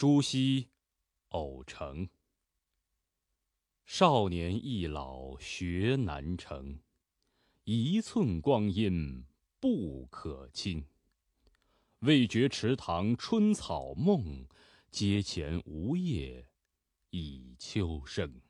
朱熹偶成。少年易老学难成一寸光阴不可轻未觉池塘春草梦阶前梧叶已秋声。